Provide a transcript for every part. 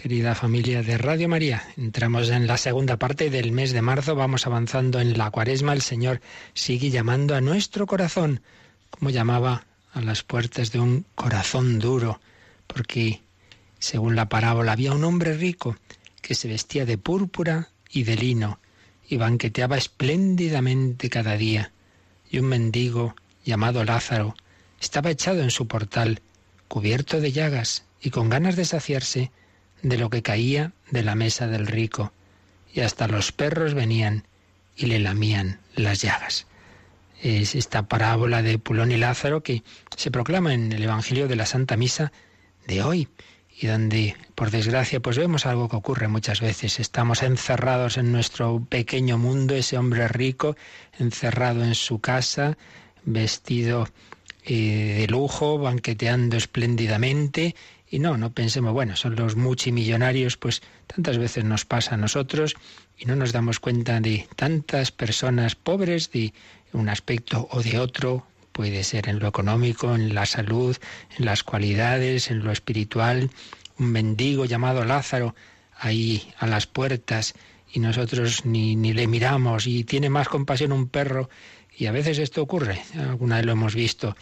Querida familia de Radio María, entramos en la segunda parte del mes de marzo, vamos avanzando en la cuaresma, el Señor sigue llamando a nuestro corazón, como llamaba a las puertas de un corazón duro, porque, según la parábola, había un hombre rico que se vestía de púrpura y de lino y banqueteaba espléndidamente cada día, y un mendigo llamado Lázaro estaba echado en su portal, cubierto de llagas y con ganas de saciarse, de lo que caía de la mesa del rico, y hasta los perros venían y le lamían las llagas. Es esta parábola de Pulón y Lázaro que se proclama en el Evangelio de la Santa Misa de hoy y donde, por desgracia, pues vemos algo que ocurre muchas veces. Estamos encerrados en nuestro pequeño mundo, ese hombre rico, encerrado en su casa, vestido eh, de lujo, banqueteando espléndidamente, y no, no pensemos, bueno, son los multimillonarios, pues tantas veces nos pasa a nosotros y no nos damos cuenta de tantas personas pobres de un aspecto o de otro, puede ser en lo económico, en la salud, en las cualidades, en lo espiritual, un mendigo llamado Lázaro ahí a las puertas y nosotros ni, ni le miramos y tiene más compasión un perro y a veces esto ocurre, alguna vez lo hemos visto,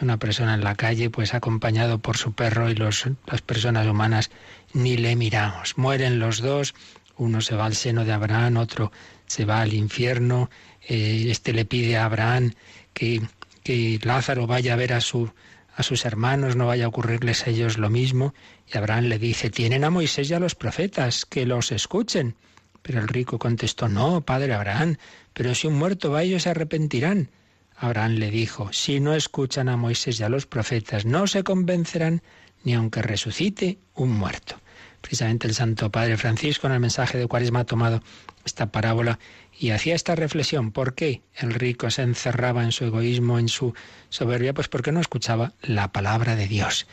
una persona en la calle pues acompañado por su perro y los, las personas humanas ni le miramos. Mueren los dos, uno se va al seno de Abraham, otro se va al infierno, eh, este le pide a Abraham que, que Lázaro vaya a ver a, su, a sus hermanos, no vaya a ocurrirles a ellos lo mismo, y Abraham le dice, tienen a Moisés y a los profetas, que los escuchen. Pero el rico contestó, no, padre Abraham, pero si un muerto va ellos se arrepentirán. Abraham le dijo, si no escuchan a Moisés y a los profetas, no se convencerán ni aunque resucite un muerto. Precisamente el Santo Padre Francisco en el mensaje de Cuaresma ha tomado esta parábola y hacía esta reflexión. ¿Por qué el rico se encerraba en su egoísmo, en su soberbia? Pues porque no escuchaba la palabra de Dios.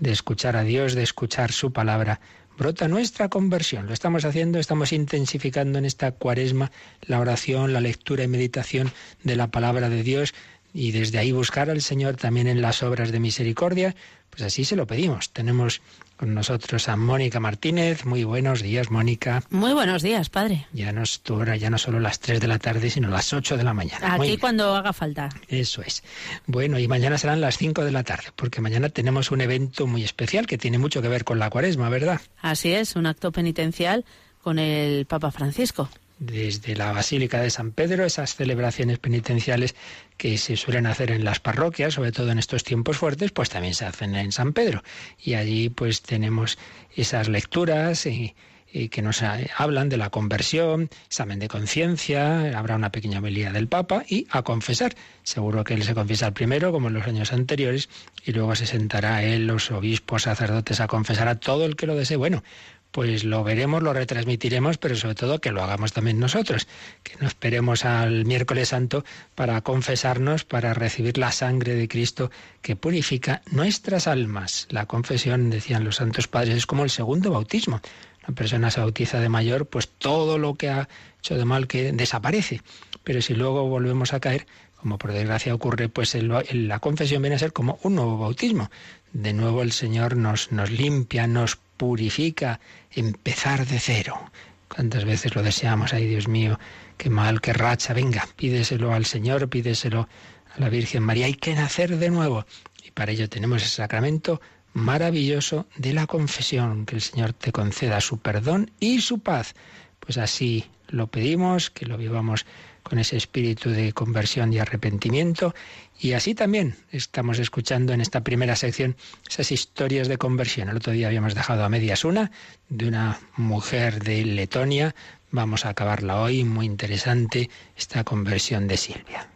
De escuchar a Dios, de escuchar su palabra, brota nuestra conversión. Lo estamos haciendo, estamos intensificando en esta cuaresma la oración, la lectura y meditación de la palabra de Dios y desde ahí buscar al Señor también en las obras de misericordia, pues así se lo pedimos. Tenemos con nosotros a Mónica Martínez. Muy buenos días, Mónica. Muy buenos días, padre. Ya no es tu hora, ya no solo las 3 de la tarde, sino las 8 de la mañana. Aquí cuando haga falta. Eso es. Bueno, y mañana serán las 5 de la tarde, porque mañana tenemos un evento muy especial que tiene mucho que ver con la cuaresma, ¿verdad? Así es, un acto penitencial con el Papa Francisco desde la Basílica de San Pedro, esas celebraciones penitenciales que se suelen hacer en las parroquias, sobre todo en estos tiempos fuertes, pues también se hacen en San Pedro. Y allí pues tenemos esas lecturas y, que nos hablan de la conversión, examen de conciencia, habrá una pequeña homilía del Papa y a confesar. Seguro que él se confiesa primero, como en los años anteriores, y luego se sentará él, los obispos, sacerdotes, a confesar a todo el que lo desee. Bueno, pues lo veremos, lo retransmitiremos, pero sobre todo que lo hagamos también nosotros, que no esperemos al miércoles santo para confesarnos, para recibir la sangre de Cristo que purifica nuestras almas. La confesión, decían los santos padres, es como el segundo bautismo. La persona se bautiza de mayor, pues todo lo que ha hecho de mal que desaparece. Pero si luego volvemos a caer, como por desgracia ocurre, pues la confesión viene a ser como un nuevo bautismo. De nuevo el Señor nos, nos limpia, nos purifica, empezar de cero. ¿Cuántas veces lo deseamos? Ay, Dios mío, qué mal, qué racha. Venga, pídeselo al Señor, pídeselo a la Virgen María. Hay que nacer de nuevo. Y para ello tenemos el sacramento maravilloso de la confesión, que el Señor te conceda su perdón y su paz. Pues así lo pedimos, que lo vivamos con ese espíritu de conversión y arrepentimiento. Y así también estamos escuchando en esta primera sección esas historias de conversión. El otro día habíamos dejado a medias una de una mujer de Letonia. Vamos a acabarla hoy, muy interesante, esta conversión de Silvia.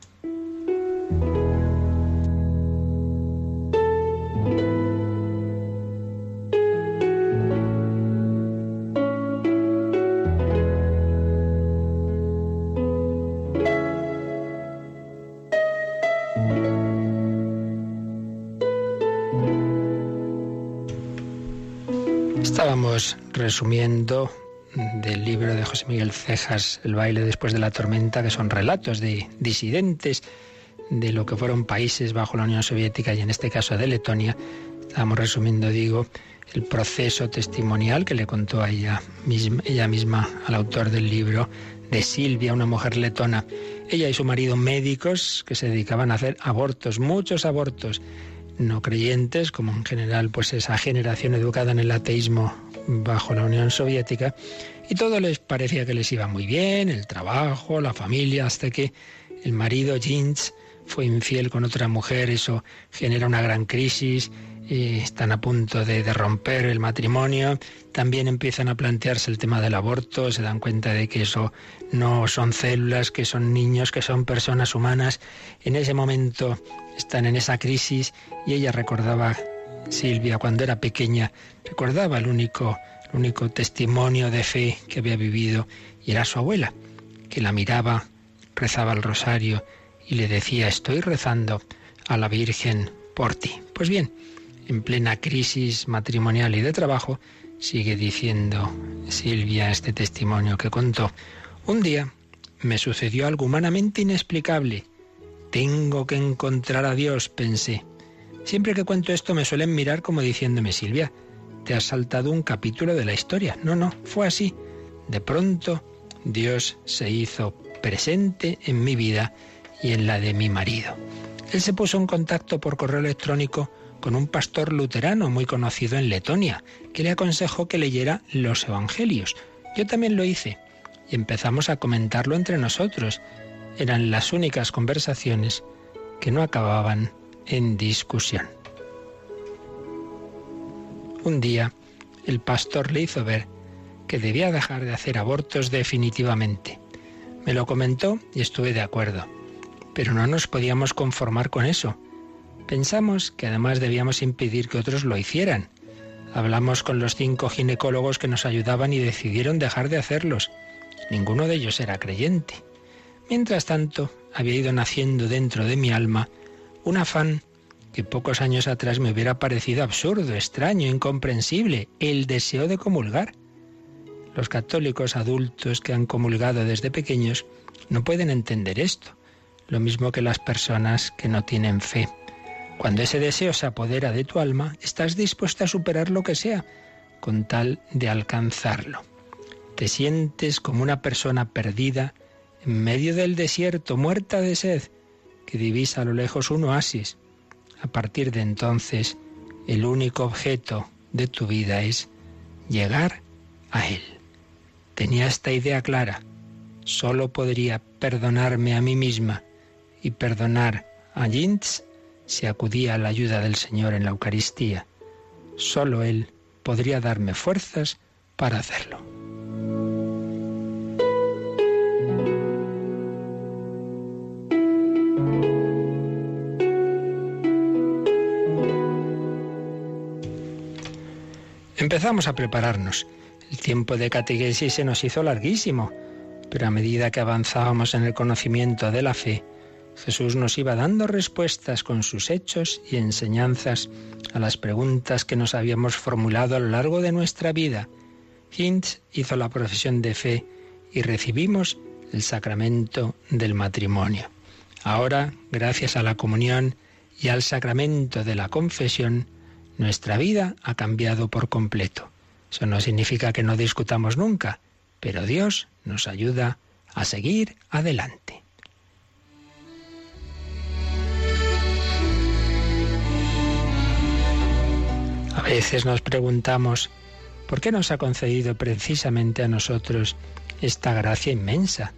Estamos resumiendo del libro de José Miguel Cejas, El baile después de la tormenta, que son relatos de disidentes de lo que fueron países bajo la Unión Soviética y en este caso de Letonia. Estamos resumiendo, digo, el proceso testimonial que le contó ella ella misma al autor del libro de Silvia, una mujer letona. Ella y su marido médicos que se dedicaban a hacer abortos, muchos abortos no creyentes, como en general pues esa generación educada en el ateísmo bajo la Unión Soviética, y todo les parecía que les iba muy bien, el trabajo, la familia, hasta que el marido Jeans fue infiel con otra mujer, eso genera una gran crisis, y están a punto de, de, romper el matrimonio, también empiezan a plantearse el tema del aborto, se dan cuenta de que eso no son células, que son niños, que son personas humanas. En ese momento están en esa crisis y ella recordaba, Silvia, cuando era pequeña, recordaba el único, el único testimonio de fe que había vivido y era su abuela, que la miraba, rezaba el rosario y le decía, estoy rezando a la Virgen por ti. Pues bien, en plena crisis matrimonial y de trabajo, sigue diciendo Silvia este testimonio que contó. Un día me sucedió algo humanamente inexplicable. Tengo que encontrar a Dios, pensé. Siempre que cuento esto me suelen mirar como diciéndome, Silvia, te has saltado un capítulo de la historia. No, no, fue así. De pronto Dios se hizo presente en mi vida y en la de mi marido. Él se puso en contacto por correo electrónico con un pastor luterano muy conocido en Letonia, que le aconsejó que leyera los Evangelios. Yo también lo hice y empezamos a comentarlo entre nosotros. Eran las únicas conversaciones que no acababan en discusión. Un día, el pastor le hizo ver que debía dejar de hacer abortos definitivamente. Me lo comentó y estuve de acuerdo. Pero no nos podíamos conformar con eso. Pensamos que además debíamos impedir que otros lo hicieran. Hablamos con los cinco ginecólogos que nos ayudaban y decidieron dejar de hacerlos. Ninguno de ellos era creyente. Mientras tanto, había ido naciendo dentro de mi alma un afán que pocos años atrás me hubiera parecido absurdo, extraño, incomprensible, el deseo de comulgar. Los católicos adultos que han comulgado desde pequeños no pueden entender esto, lo mismo que las personas que no tienen fe. Cuando ese deseo se apodera de tu alma, estás dispuesta a superar lo que sea, con tal de alcanzarlo. Te sientes como una persona perdida medio del desierto, muerta de sed, que divisa a lo lejos un oasis. A partir de entonces, el único objeto de tu vida es llegar a Él. Tenía esta idea clara. Solo podría perdonarme a mí misma y perdonar a Jintz si acudía a la ayuda del Señor en la Eucaristía. Solo Él podría darme fuerzas para hacerlo. Empezamos a prepararnos. El tiempo de catequesis se nos hizo larguísimo, pero a medida que avanzábamos en el conocimiento de la fe, Jesús nos iba dando respuestas con sus hechos y enseñanzas a las preguntas que nos habíamos formulado a lo largo de nuestra vida. Hintz hizo la profesión de fe y recibimos el sacramento del matrimonio. Ahora, gracias a la comunión y al sacramento de la confesión, nuestra vida ha cambiado por completo. Eso no significa que no discutamos nunca, pero Dios nos ayuda a seguir adelante. A veces nos preguntamos, ¿por qué nos ha concedido precisamente a nosotros esta gracia inmensa?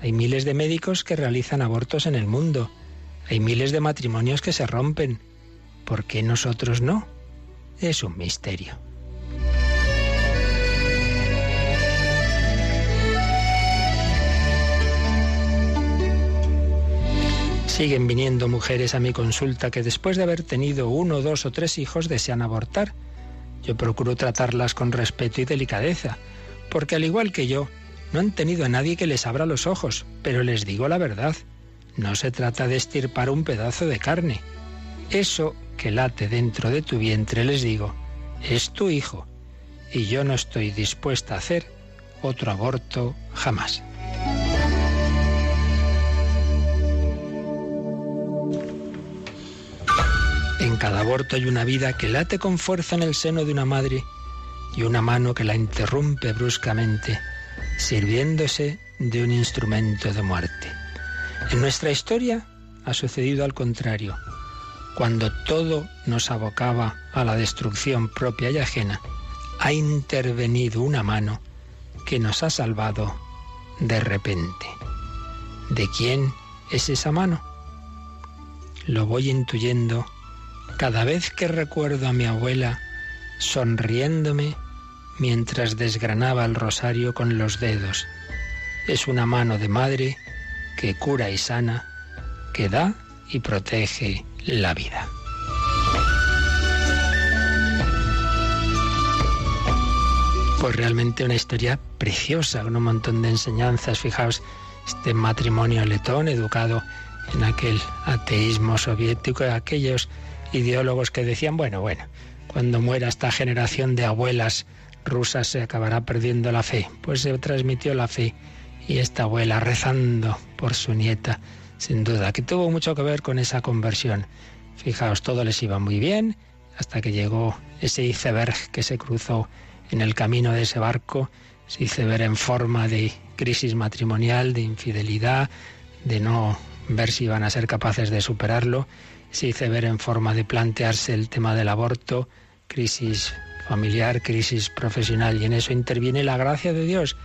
Hay miles de médicos que realizan abortos en el mundo, hay miles de matrimonios que se rompen. ¿Por qué nosotros no? Es un misterio. Siguen viniendo mujeres a mi consulta que después de haber tenido uno, dos o tres hijos desean abortar. Yo procuro tratarlas con respeto y delicadeza, porque al igual que yo, no han tenido a nadie que les abra los ojos, pero les digo la verdad. No se trata de estirpar un pedazo de carne. Eso que late dentro de tu vientre, les digo, es tu hijo. y yo no estoy dispuesta a hacer otro aborto jamás. En cada aborto hay una vida que late con fuerza en el seno de una madre y una mano que la interrumpe bruscamente, sirviéndose de un instrumento de muerte. En nuestra historia ha sucedido al contrario. Cuando todo nos abocaba a la destrucción propia y ajena, ha intervenido una mano que nos ha salvado de repente. ¿De quién es esa mano? Lo voy intuyendo cada vez que recuerdo a mi abuela sonriéndome mientras desgranaba el rosario con los dedos. Es una mano de madre que cura y sana, que da y protege la vida. Pues realmente una historia preciosa, con un montón de enseñanzas. Fijaos, este matrimonio letón, educado en aquel ateísmo soviético, aquellos ideólogos que decían, bueno, bueno, cuando muera esta generación de abuelas rusas se acabará perdiendo la fe. Pues se transmitió la fe y esta abuela rezando por su nieta, sin duda, que tuvo mucho que ver con esa conversión. Fijaos, todo les iba muy bien hasta que llegó ese iceberg que se cruzó en el camino de ese barco, ese iceberg en forma de crisis matrimonial, de infidelidad, de no ver si iban a ser capaces de superarlo se hice ver en forma de plantearse el tema del aborto, crisis familiar, crisis profesional, y en eso interviene la gracia de Dios,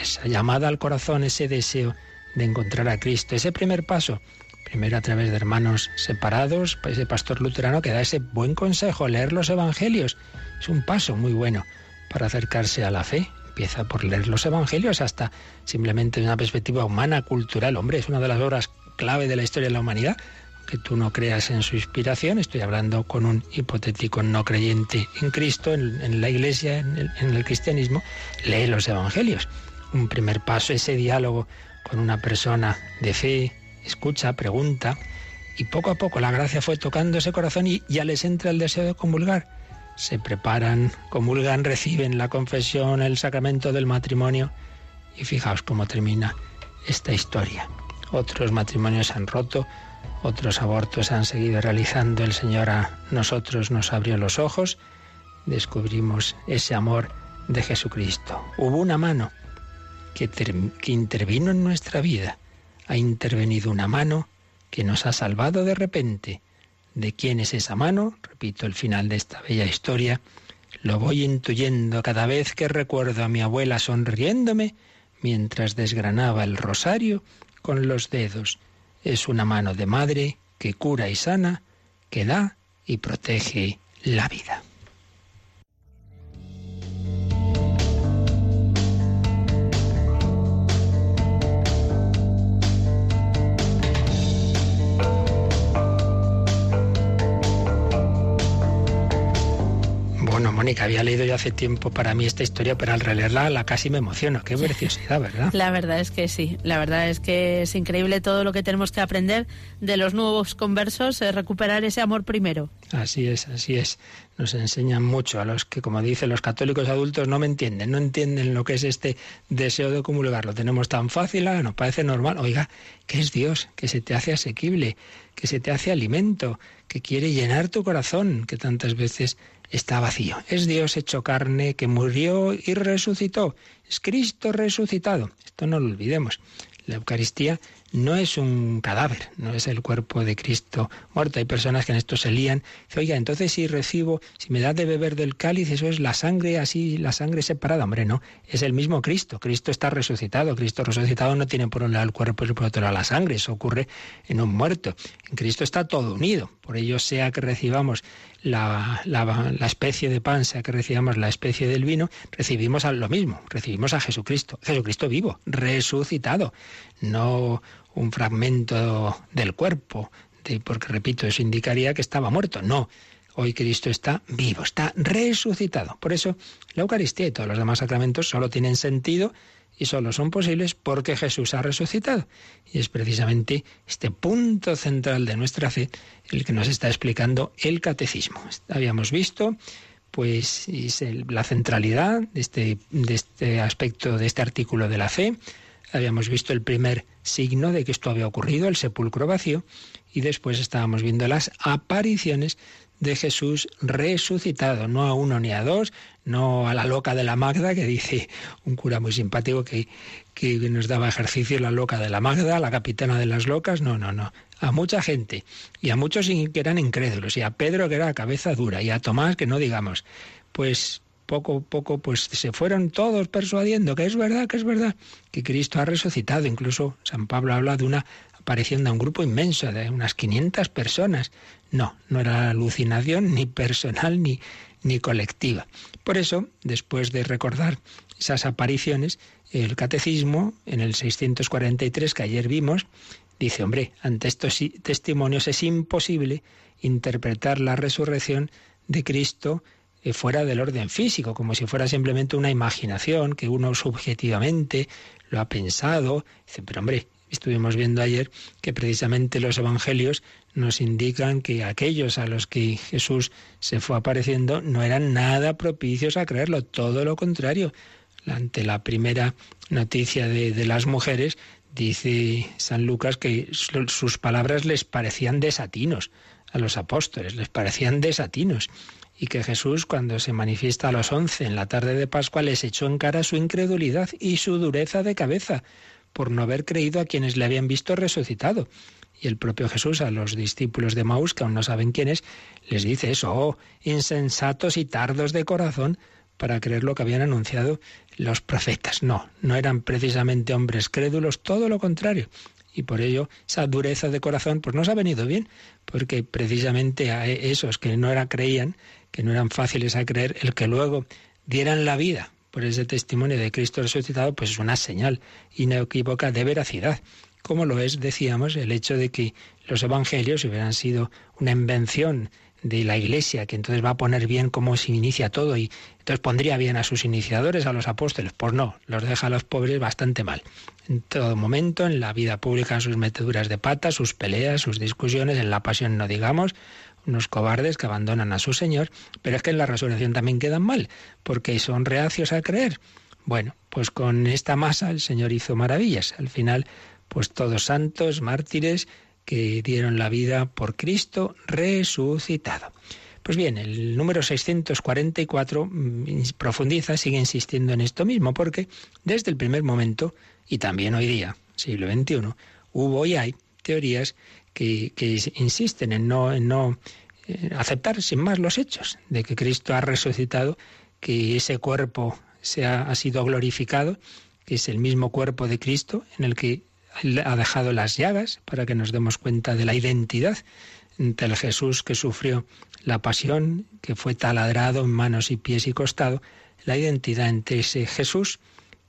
esa llamada al corazón, ese deseo de encontrar a Cristo, ese primer paso, primero a través de hermanos separados, ese pastor luterano que da ese buen consejo, leer los evangelios, es un paso muy bueno para acercarse a la fe. Empieza por leer los evangelios hasta simplemente una perspectiva humana, cultural. Hombre, es una de las obras clave de la historia de la humanidad que tú no creas en su inspiración, estoy hablando con un hipotético no creyente en Cristo, en, la iglesia, en el, cristianismo, lee los evangelios. Un primer paso, ese diálogo con una persona de fe, escucha, pregunta, y poco a poco la gracia fue tocando ese corazón y ya les entra el deseo de comulgar. Se preparan, comulgan, reciben la confesión, el sacramento del matrimonio, y fijaos cómo termina esta historia. Otros matrimonios han roto, otros abortos han seguido realizando. El Señor a nosotros nos abrió los ojos, descubrimos ese amor de Jesucristo. Hubo una mano que, intervino en nuestra vida. Ha intervenido una mano que nos ha salvado de repente. ¿De quién es esa mano? Repito el final de esta bella historia. Lo voy intuyendo cada vez que recuerdo a mi abuela sonriéndome mientras desgranaba el rosario con los dedos es una mano de madre que cura y sana, que da y protege la vida. Mónica, había leído yo hace tiempo para mí esta historia, pero al releerla la casi me emociono. Qué preciosidad, ¿verdad? La verdad es que sí. La verdad es que es increíble todo lo que tenemos que aprender de los nuevos conversos, eh, recuperar ese amor primero. Así es, así es. Nos enseñan mucho a los que, como dicen los católicos adultos, no me entienden, no entienden lo que es este deseo de comulgar. Lo tenemos tan fácil, ah, nos parece normal. Oiga, ¿qué es Dios? Que se te hace asequible, que se te hace alimento, que quiere llenar tu corazón, que tantas veces está vacío. Es Dios hecho carne que murió y resucitó. Es Cristo resucitado. Esto no lo olvidemos. La Eucaristía no es un cadáver, no es el cuerpo de Cristo muerto. Hay personas que en esto se lían. Dice, oiga, entonces si recibo, si me da de beber del cáliz, eso es la sangre así, la sangre separada. Hombre, no, es el mismo Cristo. Cristo está resucitado. Cristo resucitado no tiene por un lado el cuerpo y por otro lado la sangre. Eso ocurre en un muerto. En Cristo está todo unido. Por ello, sea que recibamos la, la, especie de pan, sea que recibamos la especie del vino, recibimos a lo mismo, recibimos a Jesucristo, Jesucristo vivo, resucitado, no un fragmento del cuerpo, de, porque repito, eso indicaría que estaba muerto, no. Hoy Cristo está vivo, está resucitado. Por eso la Eucaristía y todos los demás sacramentos solo tienen sentido y solo son posibles porque Jesús ha resucitado. Y es precisamente este punto central de nuestra fe el que nos está explicando el catecismo. Habíamos visto pues es la centralidad de este, de este aspecto, de este artículo de la fe. Habíamos visto el primer signo de que esto había ocurrido, el sepulcro vacío, y después estábamos viendo las apariciones de Jesús resucitado, no a uno ni a dos, no a la loca de la Magda, que dice un cura muy simpático que, que nos daba ejercicio, la loca de la Magda, la capitana de las locas, no, no, no, a mucha gente, y a muchos que eran incrédulos, y a Pedro que era cabeza dura, y a Tomás que no digamos, pues poco a poco pues se fueron todos persuadiendo que es verdad, que es verdad, que Cristo ha resucitado. Incluso San Pablo habla de una aparición de un grupo inmenso, de unas 500 personas. No, no era alucinación ni personal ni, ni colectiva. Por eso, después de recordar esas apariciones, el catecismo, en el 643 que ayer vimos, dice, hombre, ante estos testimonios es imposible interpretar la resurrección de Cristo eh, fuera del orden físico, como si fuera simplemente una imaginación que uno subjetivamente lo ha pensado. Dice, pero hombre, estuvimos viendo ayer que precisamente los evangelios nos indican que aquellos a los que Jesús se fue apareciendo no eran nada propicios a creerlo, todo lo contrario. Ante la primera noticia de, de las mujeres, dice San Lucas que sus palabras les parecían desatinos a los apóstoles, les parecían desatinos y que Jesús, cuando se manifiesta a los once en la tarde de Pascua, les echó en cara su incredulidad y su dureza de cabeza por no haber creído a quienes le habían visto resucitado. Y el propio Jesús a los discípulos de Maús, que aún no saben quiénes, les dice eso, oh, insensatos y tardos de corazón, para creer lo que habían anunciado los profetas. No, no eran precisamente hombres crédulos, todo lo contrario y por ello esa dureza de corazón pues nos ha venido bien, porque precisamente a esos que no era, creían, que no eran fáciles a creer, el que luego dieran la vida por ese testimonio de Cristo resucitado, pues es una señal inequívoca de veracidad, como lo es, decíamos, el hecho de que los evangelios hubieran sido una invención de la Iglesia, que entonces va a poner bien cómo se inicia todo y entonces pondría bien a sus iniciadores, a los apóstoles. Pues no, los deja a los pobres bastante mal. En todo momento, en la vida pública, sus meteduras de pata, sus peleas, sus discusiones, en la pasión no digamos, unos cobardes que abandonan a su Señor, pero es que en la resurrección también quedan mal, porque son reacios a creer. Bueno, pues con esta masa el Señor hizo maravillas. Al final, pues todos santos, mártires, que dieron la vida por Cristo resucitado. Pues bien, el número 644 mm, profundiza, sigue insistiendo en esto mismo, porque desde el primer momento, y también hoy día, siglo XXI, hubo y hay teorías que, insisten en no, eh, aceptar sin más los hechos de que Cristo ha resucitado, que ese cuerpo se ha sido glorificado, que es el mismo cuerpo de Cristo en el que ha dejado las llagas para que nos demos cuenta de la identidad entre el Jesús que sufrió la pasión, que fue taladrado en manos y pies y costado, la identidad entre ese Jesús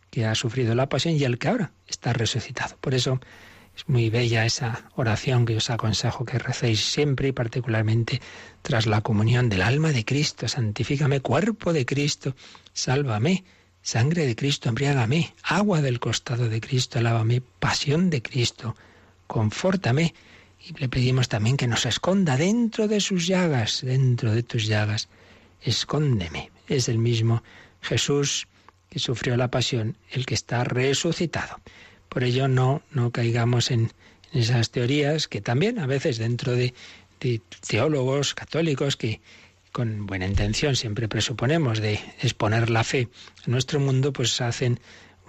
que ha sufrido la pasión y el que ahora está resucitado. Por eso es muy bella esa oración que os aconsejo que recéis siempre y particularmente tras la comunión del alma de Cristo. Santifícame, cuerpo de Cristo, sálvame. Sangre de Cristo, embriágame. Agua del costado de Cristo, lávame. Pasión de Cristo, confórtame. Y le pedimos también que nos esconda dentro de sus llagas, dentro de tus llagas. Escóndeme. Es el mismo Jesús que sufrió la pasión, el que está resucitado. Por ello no, no caigamos en, esas teorías que también a veces dentro de teólogos católicos que, con buena intención siempre presuponemos de exponer la fe en nuestro mundo, pues hacen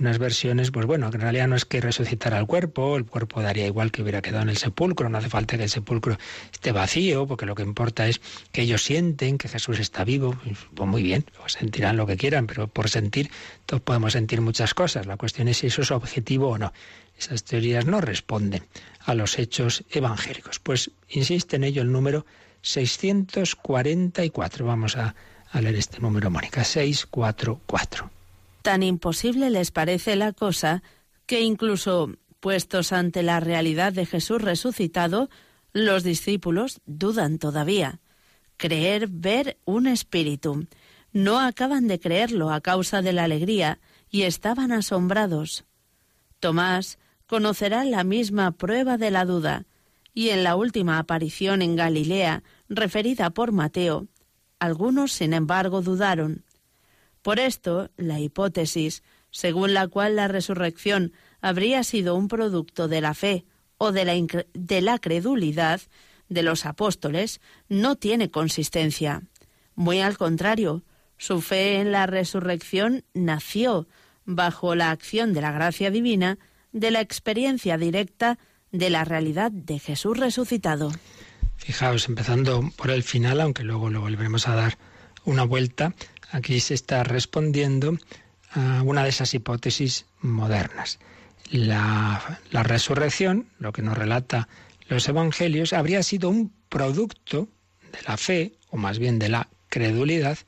unas versiones, pues bueno, que en realidad no es que resucitara el cuerpo, el cuerpo daría igual que hubiera quedado en el sepulcro, no hace falta que el sepulcro esté vacío, porque lo que importa es que ellos sienten que Jesús está vivo, pues muy bien, sentirán lo que quieran, pero por sentir, todos podemos sentir muchas cosas, la cuestión es si eso es objetivo o no. Esas teorías no responden a los hechos evangélicos. Pues insiste en ello el número 644. Vamos a, a leer este número, Mónica. 644. Tan imposible les parece la cosa que incluso puestos ante la realidad de Jesús resucitado, los discípulos dudan todavía. Creer ver un espíritu. No acaban de creerlo a causa de la alegría y estaban asombrados. Tomás conocerá la misma prueba de la duda y en la última aparición en Galilea, referida por Mateo, algunos, sin embargo, dudaron. Por esto, la hipótesis, según la cual la resurrección habría sido un producto de la fe o de la, de la credulidad de los apóstoles, no tiene consistencia. Muy al contrario, su fe en la resurrección nació bajo la acción de la gracia divina, de la experiencia directa de la realidad de Jesús resucitado. Fijaos, empezando por el final, aunque luego lo volveremos a dar una vuelta, aquí se está respondiendo a una de esas hipótesis modernas. La, la resurrección, lo que nos relata los evangelios, habría sido un producto de la fe, o más bien de la credulidad,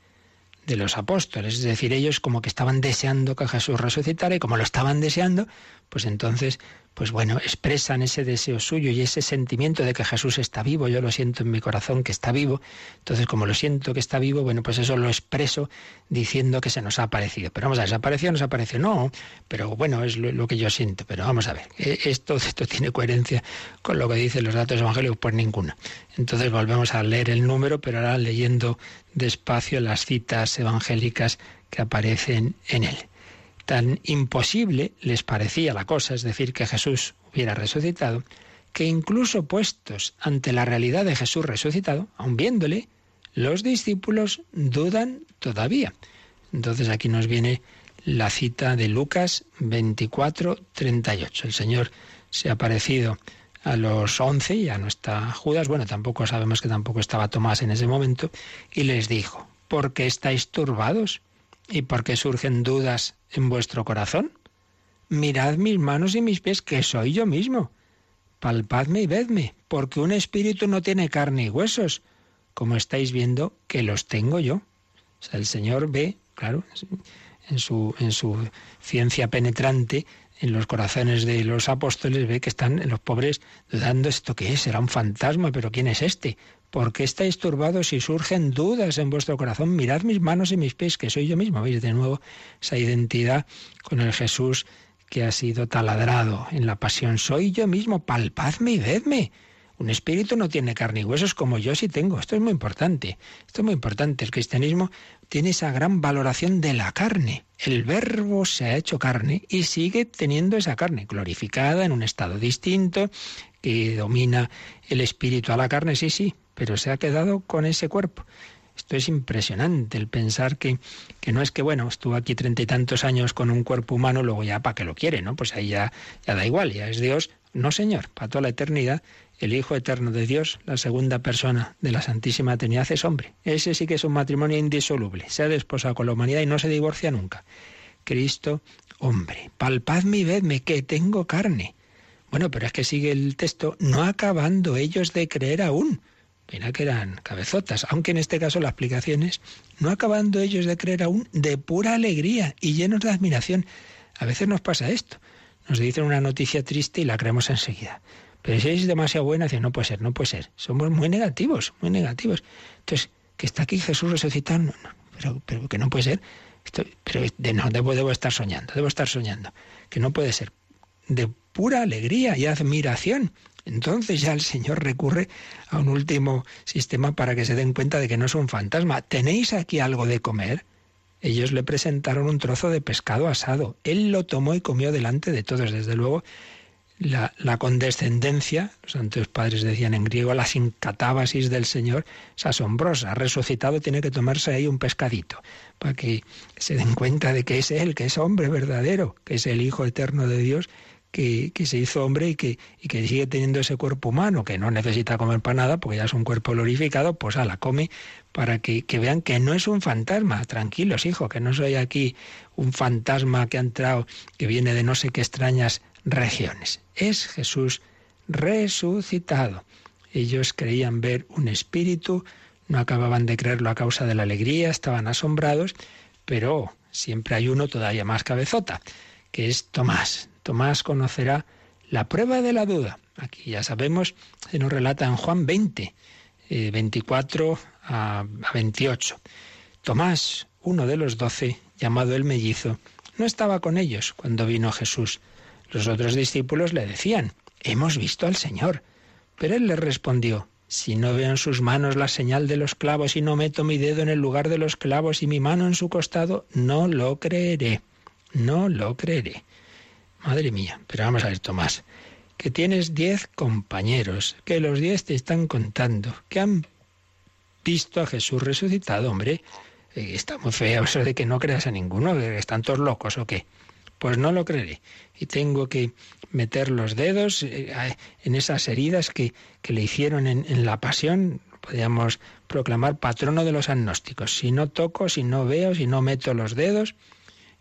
de los apóstoles. Es decir, ellos como que estaban deseando que Jesús resucitara y como lo estaban deseando, pues entonces pues bueno, expresan ese deseo suyo y ese sentimiento de que Jesús está vivo, yo lo siento en mi corazón que está vivo, entonces como lo siento que está vivo, bueno, pues eso lo expreso diciendo que se nos ha aparecido. Pero vamos a ver, ¿se apareció no apareció? No, pero bueno, es lo, que yo siento, pero vamos a ver, e, esto, esto tiene coherencia con lo que dicen los datos evangélicos, pues ninguna. Entonces volvemos a leer el número, pero ahora leyendo despacio las citas evangélicas que aparecen en él. Tan imposible les parecía la cosa, es decir, que Jesús hubiera resucitado, que incluso puestos ante la realidad de Jesús resucitado, aun viéndole, los discípulos dudan todavía. Entonces aquí nos viene la cita de Lucas 24, 38. El Señor se ha aparecido a los once, ya no está Judas, bueno, tampoco sabemos que tampoco estaba Tomás en ese momento, y les dijo, ¿por qué estáis turbados? ¿Y por qué surgen dudas en vuestro corazón? Mirad mis manos y mis pies, que soy yo mismo. Palpadme y vedme, porque un espíritu no tiene carne y huesos, como estáis viendo que los tengo yo. El Señor ve, claro, en su, en su ciencia penetrante, en los corazones de los apóstoles, ve que están los pobres dudando esto qué es, será un fantasma, pero ¿quién es este? ¿Por qué estáis turbados y surgen dudas en vuestro corazón? Mirad mis manos y mis pies, que soy yo mismo. Veis de nuevo esa identidad con el Jesús que ha sido taladrado en la pasión. Soy yo mismo, palpadme y vedme. Un espíritu no tiene carne y huesos como yo sí tengo. Esto es muy importante. Esto es muy importante. El cristianismo tiene esa gran valoración de la carne. El verbo se ha hecho carne y sigue teniendo esa carne glorificada en un estado distinto que domina el espíritu a la carne, sí, sí, pero se ha quedado con ese cuerpo. Esto es impresionante, el pensar que, que no es que, bueno, estuvo aquí treinta y tantos años con un cuerpo humano, luego ya para que lo quiere, ¿no? Pues ahí ya, ya da igual, ya es Dios. No, Señor, para toda la eternidad, el Hijo Eterno de Dios, la segunda persona de la Santísima Trinidad, es hombre. Ese sí que es un matrimonio indisoluble. Se ha desposado con la humanidad y no se divorcia nunca. Cristo, hombre. Palpadme y vedme, que tengo carne. Bueno, pero es que sigue el texto, no acabando ellos de creer aún. Mira que eran cabezotas, aunque en este caso la explicación es no acabando ellos de creer aún de pura alegría y llenos de admiración. A veces nos pasa esto. Nos dicen una noticia triste y la creemos enseguida. Pero si es demasiado buena, dice, no puede ser, no puede ser. Somos muy negativos, muy negativos. Entonces, que está aquí Jesús resucitando, pero, pero que no puede ser. pero de, no, debo, debo estar soñando, debo estar soñando. Que no puede ser. De pura alegría y admiración. Entonces ya el Señor recurre a un último sistema para que se den cuenta de que no es un fantasma. ¿Tenéis aquí algo de comer? Ellos le presentaron un trozo de pescado asado. Él lo tomó y comió delante de todos. Desde luego, la, condescendencia, los santos padres decían en griego, la sincatábasis del Señor es asombrosa. Resucitado tiene que tomarse ahí un pescadito para que se den cuenta de que es Él, que es hombre verdadero, que es el Hijo eterno de Dios que, se hizo hombre y que, y que sigue teniendo ese cuerpo humano, que no necesita comer para nada, porque ya es un cuerpo glorificado, pues a la come para que, vean que no es un fantasma. Tranquilos, hijo, que no soy aquí un fantasma que ha entrado, que viene de no sé qué extrañas regiones. Es Jesús resucitado. Ellos creían ver un espíritu, no acababan de creerlo a causa de la alegría, estaban asombrados, pero siempre hay uno todavía más cabezota, que es Tomás. Tomás conocerá la prueba de la duda. Aquí ya sabemos, se nos relata en Juan 20, 24 eh, a 28. Tomás, uno de los doce, llamado el mellizo, no estaba con ellos cuando vino Jesús. Los otros discípulos le decían, hemos visto al Señor. Pero él les respondió, Si no veo en sus manos la señal de los clavos y no meto mi dedo en el lugar de los clavos y mi mano en su costado, no lo creeré. No lo creeré. Madre mía, pero vamos a ver, Tomás, que tienes diez compañeros, que los diez te están contando, que han visto a Jesús resucitado, hombre. Eh, está muy feo eso de que no creas a ninguno, que están todos locos o qué. Pues no lo creeré. Y tengo que meter los dedos eh, en esas heridas que, que le hicieron en, en, la pasión. Podríamos proclamar patrono de los agnósticos. Si no toco, si no veo, si no meto los dedos.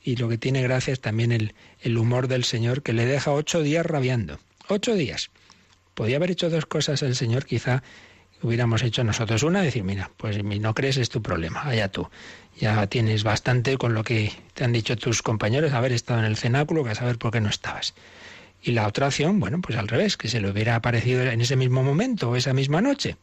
Y lo que tiene gracia es también el, el humor del Señor que le deja ocho días rabiando. Ocho días. Podía haber hecho dos cosas el Señor, quizá hubiéramos hecho nosotros una, decir, mira, pues no crees es tu problema, allá tú. Ya tienes bastante con lo que te han dicho tus compañeros, haber estado en el cenáculo, que a saber por qué no estabas. Y la otra opción, bueno, pues al revés, que se le hubiera aparecido en ese mismo momento o esa misma noche.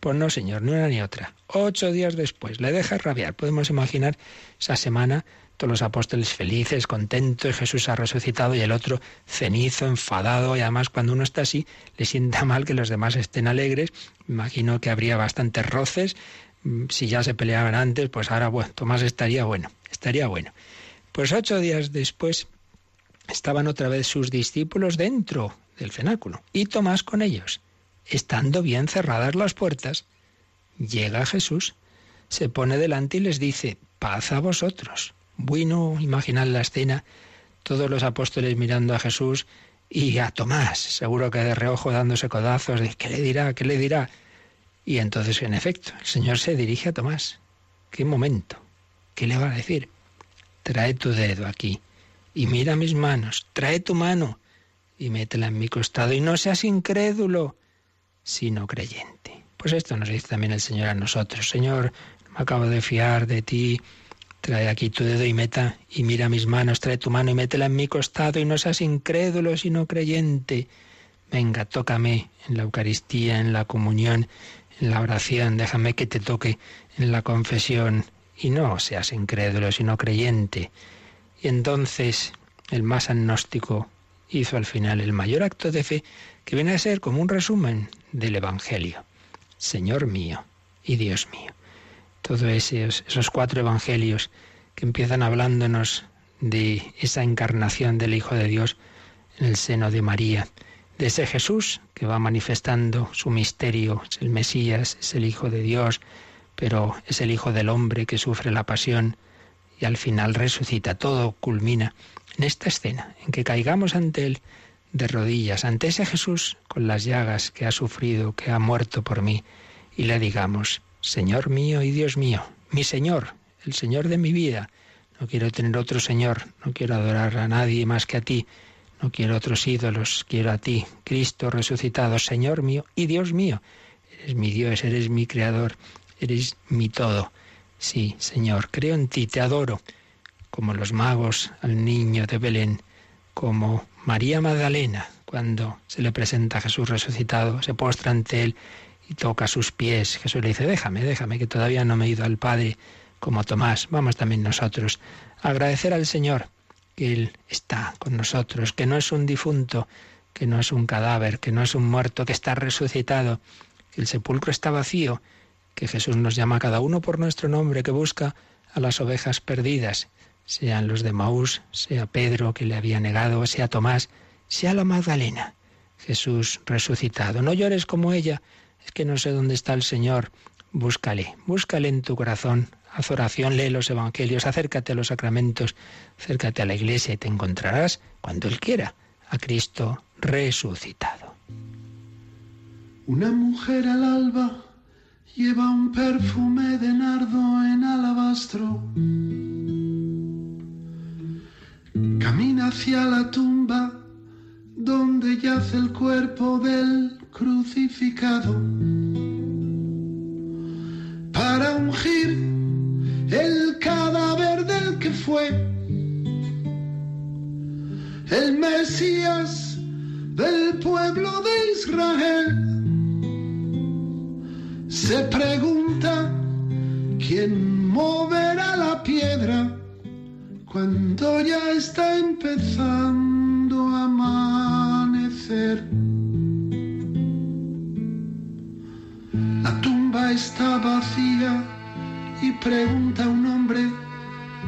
Pues no, señor, ni una ni otra. Ocho días después, le deja rabiar. Podemos imaginar esa semana todos los apóstoles felices, contentos, Jesús ha resucitado y el otro cenizo, enfadado, y además cuando uno está así le sienta mal que los demás estén alegres. Imagino que habría bastantes roces. Mm, si ya se peleaban antes, pues ahora, bueno, Tomás estaría bueno, estaría bueno. Pues ocho días después estaban otra vez sus discípulos dentro del cenáculo y Tomás con ellos. Estando bien cerradas las puertas, llega Jesús, se pone delante y les dice, paz a vosotros. Bueno, imaginad la escena, todos los apóstoles mirando a Jesús y a Tomás, seguro que de reojo dándose codazos, de ¿qué le dirá? ¿Qué le dirá? Y entonces, en efecto, el Señor se dirige a Tomás. ¿Qué momento? ¿Qué le va a decir? Trae tu dedo aquí y mira mis manos. Trae tu mano y métela en mi costado y no seas incrédulo, sino creyente. Pues esto nos dice también el Señor a nosotros. Señor, me acabo de fiar de ti Trae aquí tu dedo y meta, y mira mis manos, trae tu mano y métela en mi costado, y no seas incrédulo, sino creyente. Venga, tócame en la Eucaristía, en la comunión, en la oración, déjame que te toque en la confesión, y no seas incrédulo, sino creyente. Y entonces el más agnóstico hizo al final el mayor acto de fe, que viene a ser como un resumen del Evangelio. Señor mío y Dios mío todos esos, esos cuatro evangelios que empiezan hablándonos de esa encarnación del Hijo de Dios en el seno de María, de ese Jesús que va manifestando su misterio, es el Mesías, es el Hijo de Dios, pero es el Hijo del hombre que sufre la pasión y al final resucita. Todo culmina en esta escena, en que caigamos ante Él de rodillas, ante ese Jesús con las llagas que ha sufrido, que ha muerto por mí, y le digamos, Señor mío y Dios mío, mi Señor, el Señor de mi vida. No quiero tener otro Señor, no quiero adorar a nadie más que a ti, no quiero otros ídolos, quiero a ti, Cristo resucitado, Señor mío y Dios mío. Eres mi Dios, eres mi Creador, eres mi todo. Sí, Señor, creo en ti, te adoro, como los magos al niño de Belén, como María Magdalena, cuando se le presenta a Jesús resucitado, se postra ante él y toca sus pies. Jesús le dice, déjame, déjame, que todavía no me he ido al Padre como Tomás. Vamos también nosotros a agradecer al Señor que Él está con nosotros, que no es un difunto, que no es un cadáver, que no es un muerto, que está resucitado, que el sepulcro está vacío, que Jesús nos llama a cada uno por nuestro nombre, que busca a las ovejas perdidas, sean los de Maús, sea Pedro que le había negado, sea Tomás, sea la Magdalena. Jesús resucitado. No llores como ella, es que no sé dónde está el Señor. Búscale, búscale en tu corazón. Haz oración, lee los evangelios, acércate a los sacramentos, acércate a la iglesia y te encontrarás, cuando Él quiera, a Cristo resucitado. Una mujer al alba lleva un perfume de nardo en alabastro. Camina hacia la tumba donde yace el cuerpo del crucificado para ungir el cadáver del que fue el Mesías del pueblo de Israel. Se pregunta quién moverá la piedra cuando ya está empezando a amanecer. Está vacía y pregunta a un hombre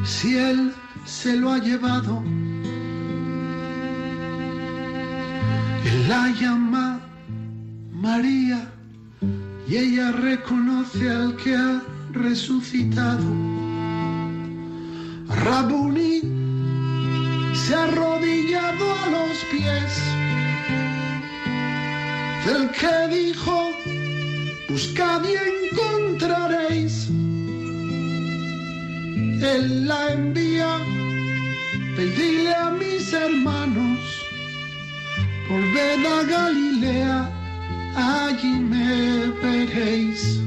si él se lo ha llevado. Él la llama María y ella reconoce al que ha resucitado. Rabuni se ha arrodillado a los pies del que dijo, buscad y encontraréis. Él la envía, pedile a mis hermanos, volved a Galilea, allí me veréis.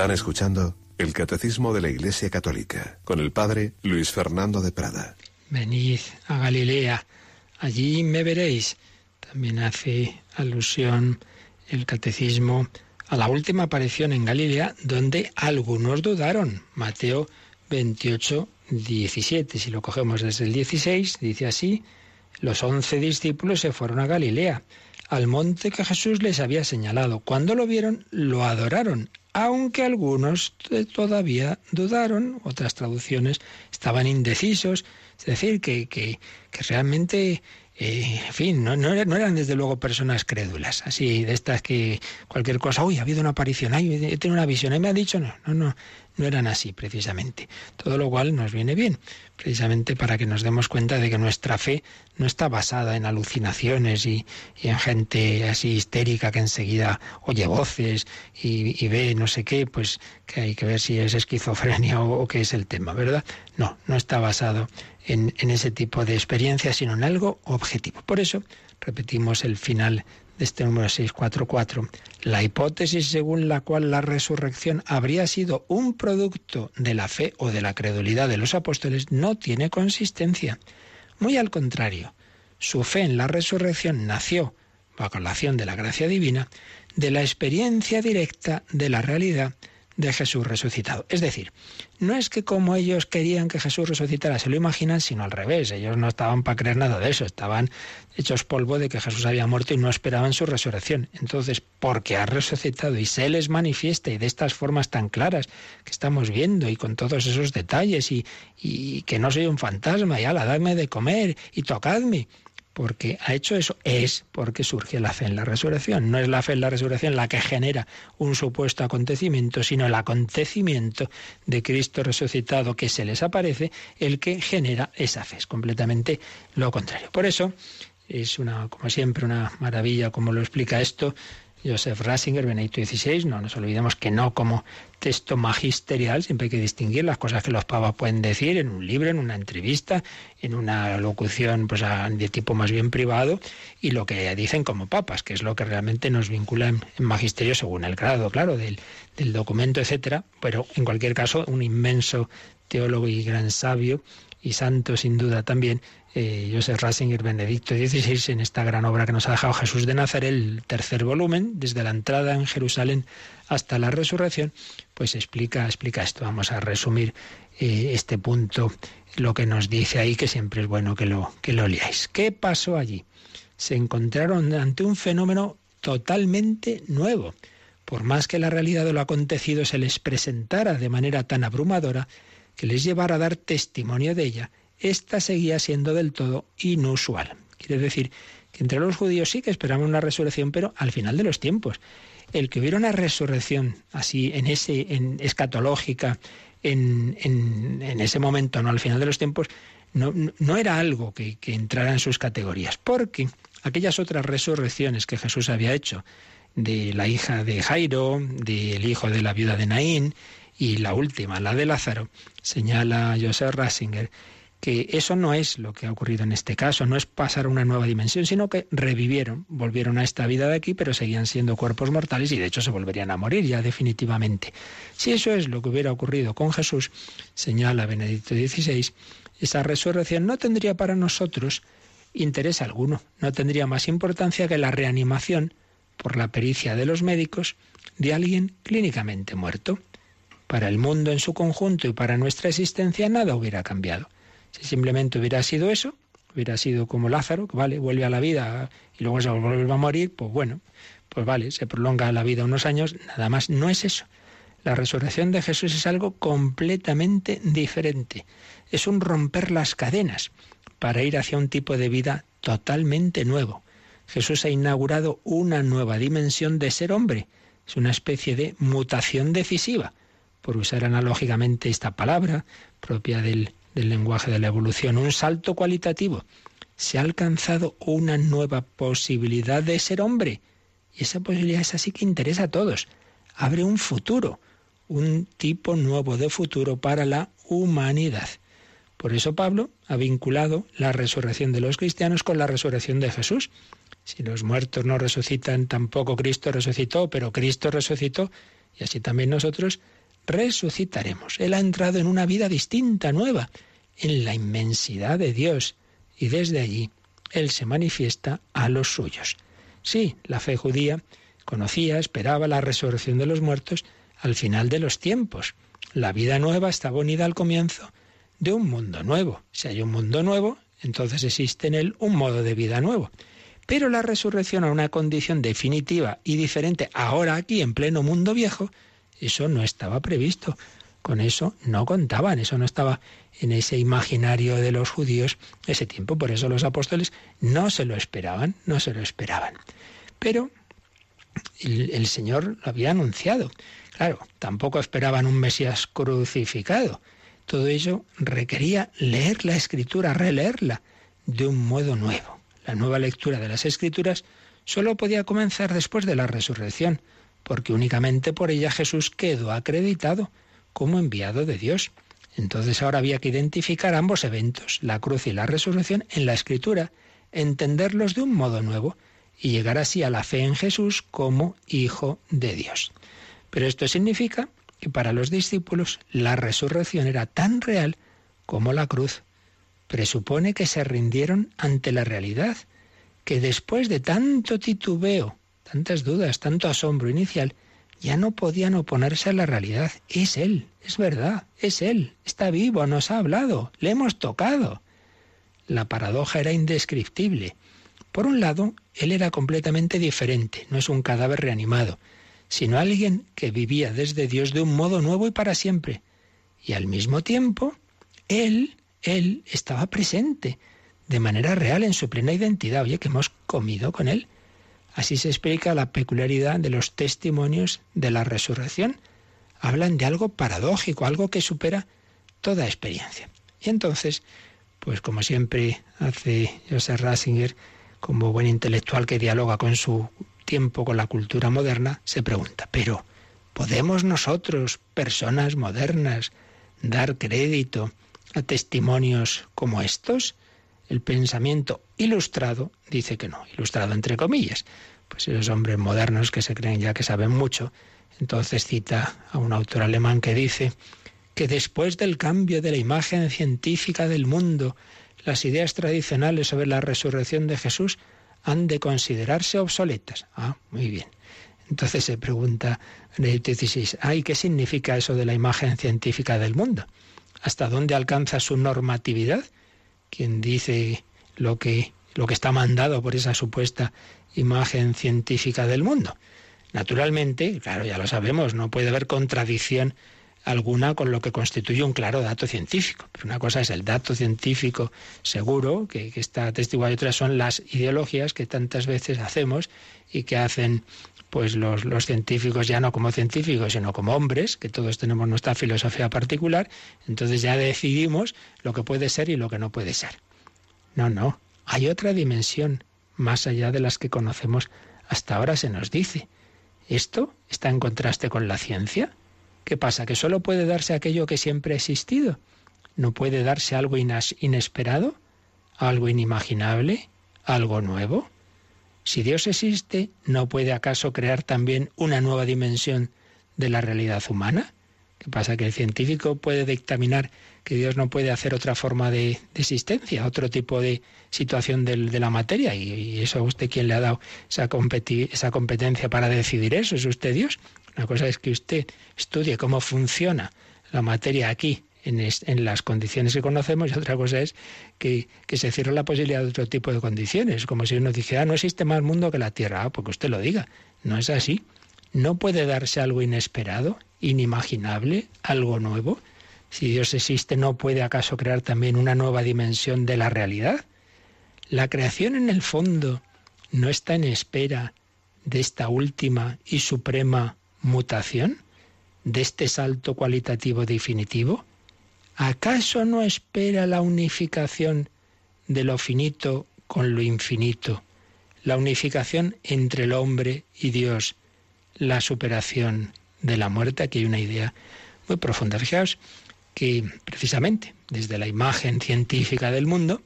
Están escuchando el Catecismo de la Iglesia Católica con el Padre Luis Fernando de Prada. Venid a Galilea, allí me veréis. También hace alusión el catecismo a la última aparición en Galilea, donde algunos dudaron. Mateo 28, 17. Si lo cogemos desde el 16, dice así, los once discípulos se fueron a Galilea, al monte que Jesús les había señalado. Cuando lo vieron, lo adoraron, aunque algunos todavía dudaron, otras traducciones estaban indecisos, es decir, que, que, que realmente eh, en fin, no, no, eran desde luego personas crédulas, así de estas que cualquier cosa, uy, ha habido una aparición, ay, he tenido una visión, y me ha dicho, no, no, no, no eran así precisamente. Todo lo cual nos viene bien, precisamente para que nos demos cuenta de que nuestra fe no está basada en alucinaciones y, en gente así histérica que enseguida oye voces y, y, ve no sé qué, pues que hay que ver si es esquizofrenia o, o qué es el tema, ¿verdad? No, no está basado en, ese tipo de experiencias, sino en algo objetivo. Por eso, repetimos el final de este número 644, la hipótesis según la cual la resurrección habría sido un producto de la fe o de la credulidad de los apóstoles no tiene consistencia. Muy al contrario, su fe en la resurrección nació, bajo la acción de la gracia divina, de la experiencia directa de la realidad de Jesús resucitado. Es decir, no es que como ellos querían que Jesús resucitara, se lo imaginan, sino al revés. Ellos no estaban para creer nada de eso, estaban hechos polvo de que Jesús había muerto y no esperaban su resurrección. Entonces, porque ha resucitado y se les manifiesta y de estas formas tan claras que estamos viendo y con todos esos detalles y, y que no soy un fantasma y ala, dadme de comer y tocadme porque ha hecho eso, es porque surge la fe en la resurrección. No es la fe en la resurrección la que genera un supuesto acontecimiento, sino el acontecimiento de Cristo resucitado que se les aparece, el que genera esa fe. Es completamente lo contrario. Por eso es una, como siempre, una maravilla como lo explica esto Joseph Ratzinger, Benedicto XVI, no nos olvidemos que no como texto magisterial, siempre hay que distinguir las cosas que los papas pueden decir en un libro, en una entrevista, en una locución pues, de tipo más bien privado, y lo que dicen como papas, que es lo que realmente nos vincula en, en magisterio según el grado, claro, del, del documento, etcétera. Pero en cualquier caso, un inmenso teólogo y gran sabio y santo sin duda también, eh, Joseph Ratzinger, Benedicto XVI, en esta gran obra que nos ha dejado Jesús de Nazaret, el tercer volumen, desde la entrada en Jerusalén hasta la resurrección, pues explica, explica esto. Vamos a resumir eh, este punto, lo que nos dice ahí, que siempre es bueno que lo, que lo leáis. ¿Qué pasó allí? Se encontraron ante un fenómeno totalmente nuevo. Por más que la realidad de lo acontecido se les presentara de manera tan abrumadora, que les llevara a dar testimonio de ella, esta seguía siendo del todo inusual. Quiere decir que entre los judíos sí que esperaban una resurrección, pero al final de los tiempos. El que hubiera una resurrección así, en ese, en escatológica, en, en, ese momento, no al final de los tiempos, no, no era algo que, que entrara en sus categorías, porque aquellas otras resurrecciones que Jesús había hecho, de la hija de Jairo, del hijo de la viuda de Naín y la última, la de Lázaro, señala Joseph Ratzinger que eso no es lo que ha ocurrido en este caso, no es pasar a una nueva dimensión, sino que revivieron, volvieron a esta vida de aquí, pero seguían siendo cuerpos mortales y de hecho se volverían a morir ya definitivamente. Si eso es lo que hubiera ocurrido con Jesús, señala Benedicto XVI, esa resurrección no tendría para nosotros interés alguno, no tendría más importancia que la reanimación, por la pericia de los médicos, de alguien clínicamente muerto. Para el mundo en su conjunto y para nuestra existencia nada hubiera cambiado. Si simplemente hubiera sido eso, hubiera sido como Lázaro, que vale, vuelve a la vida y luego se vuelve a morir, pues bueno, pues vale, se prolonga la vida unos años, nada más. No es eso. La resurrección de Jesús es algo completamente diferente. Es un romper las cadenas para ir hacia un tipo de vida totalmente nuevo. Jesús ha inaugurado una nueva dimensión de ser hombre. Es una especie de mutación decisiva, por usar analógicamente esta palabra propia del del lenguaje de la evolución, un salto cualitativo. Se ha alcanzado una nueva posibilidad de ser hombre. Y esa posibilidad es así que interesa a todos. Abre un futuro, un tipo nuevo de futuro para la humanidad. Por eso Pablo ha vinculado la resurrección de los cristianos con la resurrección de Jesús. Si los muertos no resucitan, tampoco Cristo resucitó, pero Cristo resucitó, y así también nosotros resucitaremos. Él ha entrado en una vida distinta, nueva, en la inmensidad de Dios, y desde allí Él se manifiesta a los suyos. Sí, la fe judía conocía, esperaba la resurrección de los muertos al final de los tiempos. La vida nueva estaba unida al comienzo de un mundo nuevo. Si hay un mundo nuevo, entonces existe en él un modo de vida nuevo. Pero la resurrección a una condición definitiva y diferente ahora aquí en pleno mundo viejo eso no estaba previsto. Con eso no contaban, eso no estaba en ese imaginario de los judíos ese tiempo. Por eso los apóstoles no se lo esperaban, no se lo esperaban. Pero el, Señor lo había anunciado. Claro, tampoco esperaban un Mesías crucificado. Todo ello requería leer la escritura, releerla de un modo nuevo. La nueva lectura de las escrituras solo podía comenzar después de la resurrección porque únicamente por ella Jesús quedó acreditado como enviado de Dios. Entonces ahora había que identificar ambos eventos, la cruz y la resurrección, en la escritura, entenderlos de un modo nuevo y llegar así a la fe en Jesús como Hijo de Dios. Pero esto significa que para los discípulos la resurrección era tan real como la cruz. Presupone que se rindieron ante la realidad, que después de tanto titubeo, tantas dudas, tanto asombro inicial, ya no podían oponerse a la realidad. Es Él, es verdad, es Él, está vivo, nos ha hablado, le hemos tocado. La paradoja era indescriptible. Por un lado, Él era completamente diferente, no es un cadáver reanimado, sino alguien que vivía desde Dios de un modo nuevo y para siempre. Y al mismo tiempo, Él, Él estaba presente, de manera real en su plena identidad. Oye, que hemos comido con Él Así se explica la peculiaridad de los testimonios de la resurrección. Hablan de algo paradójico, algo que supera toda experiencia. Y entonces, pues como siempre hace Joseph Ratzinger, como buen intelectual que dialoga con su tiempo, con la cultura moderna, se pregunta, pero ¿podemos nosotros, personas modernas, dar crédito a testimonios como estos? El pensamiento ilustrado dice que no, ilustrado entre comillas. Pues esos hombres modernos que se creen ya que saben mucho. Entonces cita a un autor alemán que dice que después del cambio de la imagen científica del mundo, las ideas tradicionales sobre la resurrección de Jesús han de considerarse obsoletas. Ah, muy bien. Entonces se pregunta en el 16, ay, ¿qué significa eso de la imagen científica del mundo? ¿Hasta dónde alcanza su normatividad? Quien dice lo que, lo que está mandado por esa supuesta imagen científica del mundo. Naturalmente, claro, ya lo sabemos, no puede haber contradicción alguna con lo que constituye un claro dato científico. Pero una cosa es el dato científico seguro, que, que está atestiguado, y otras son las ideologías que tantas veces hacemos y que hacen pues los, los, científicos ya no como científicos, sino como hombres, que todos tenemos nuestra filosofía particular, entonces ya decidimos lo que puede ser y lo que no puede ser. No, no, hay otra dimensión más allá de las que conocemos hasta ahora se nos dice. ¿Esto está en contraste con la ciencia? ¿Qué pasa? ¿Que solo puede darse aquello que siempre ha existido? ¿No puede darse algo inesperado? ¿Algo inimaginable? ¿Algo nuevo? Si Dios existe, ¿no puede acaso crear también una nueva dimensión de la realidad humana? ¿Qué pasa? Que el científico puede dictaminar que Dios no puede hacer otra forma de, existencia, otro tipo de situación de, la materia. Y, eso a usted quién le ha dado esa, esa competencia para decidir eso, es usted Dios. Una cosa es que usted estudie cómo funciona la materia aquí, en, las condiciones que conocemos, y otra cosa es que, se cierre la posibilidad de otro tipo de condiciones, como si uno dijera, ah, no existe más mundo que la Tierra, ah, porque usted lo diga. No es así. No puede darse algo inesperado, inimaginable, algo nuevo. Si Dios existe, ¿no puede acaso crear también una nueva dimensión de la realidad? La creación en el fondo no está en espera de esta última y suprema mutación, de este salto cualitativo definitivo. ¿Acaso no espera la unificación de lo finito con lo infinito, la unificación entre el hombre y Dios, la superación de la muerte? Aquí hay una idea muy profunda. Fijaos, que precisamente desde la imagen científica del mundo,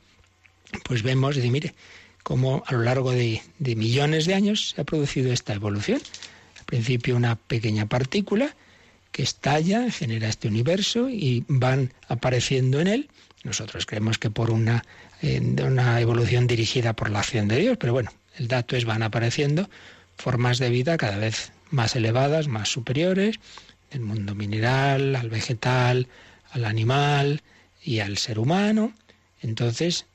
pues vemos, y mire, cómo a lo largo de millones de años se ha producido esta evolución. Al principio una pequeña partícula que estalla, genera este universo y van apareciendo en él. Nosotros creemos que por una, una evolución dirigida por la acción de Dios, pero bueno, el dato es van apareciendo formas de vida cada vez más elevadas, más superiores, del mundo mineral, al vegetal, al animal y al ser humano. Entonces,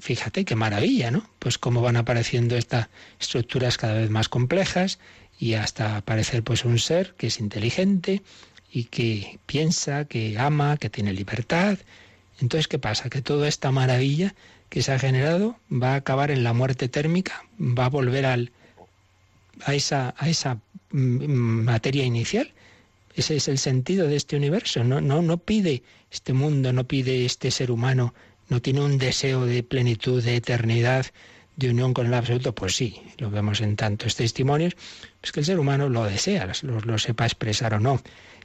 fíjate qué maravilla, ¿no? Pues cómo van apareciendo estas estructuras cada vez más complejas y hasta aparecer pues un ser que es inteligente y que piensa, que ama, que tiene libertad. Entonces, ¿qué pasa? Que toda esta maravilla que se ha generado va a acabar en la muerte térmica, va a volver al, a, esa, a esa mm, materia inicial ese es el sentido de este universo. No, no, no pide este mundo, no pide este ser humano, no tiene un deseo de plenitud, de eternidad, de unión con el absoluto. Pues sí, lo vemos en tantos testimonios, es que el ser humano lo desea, lo, sepa expresar o no.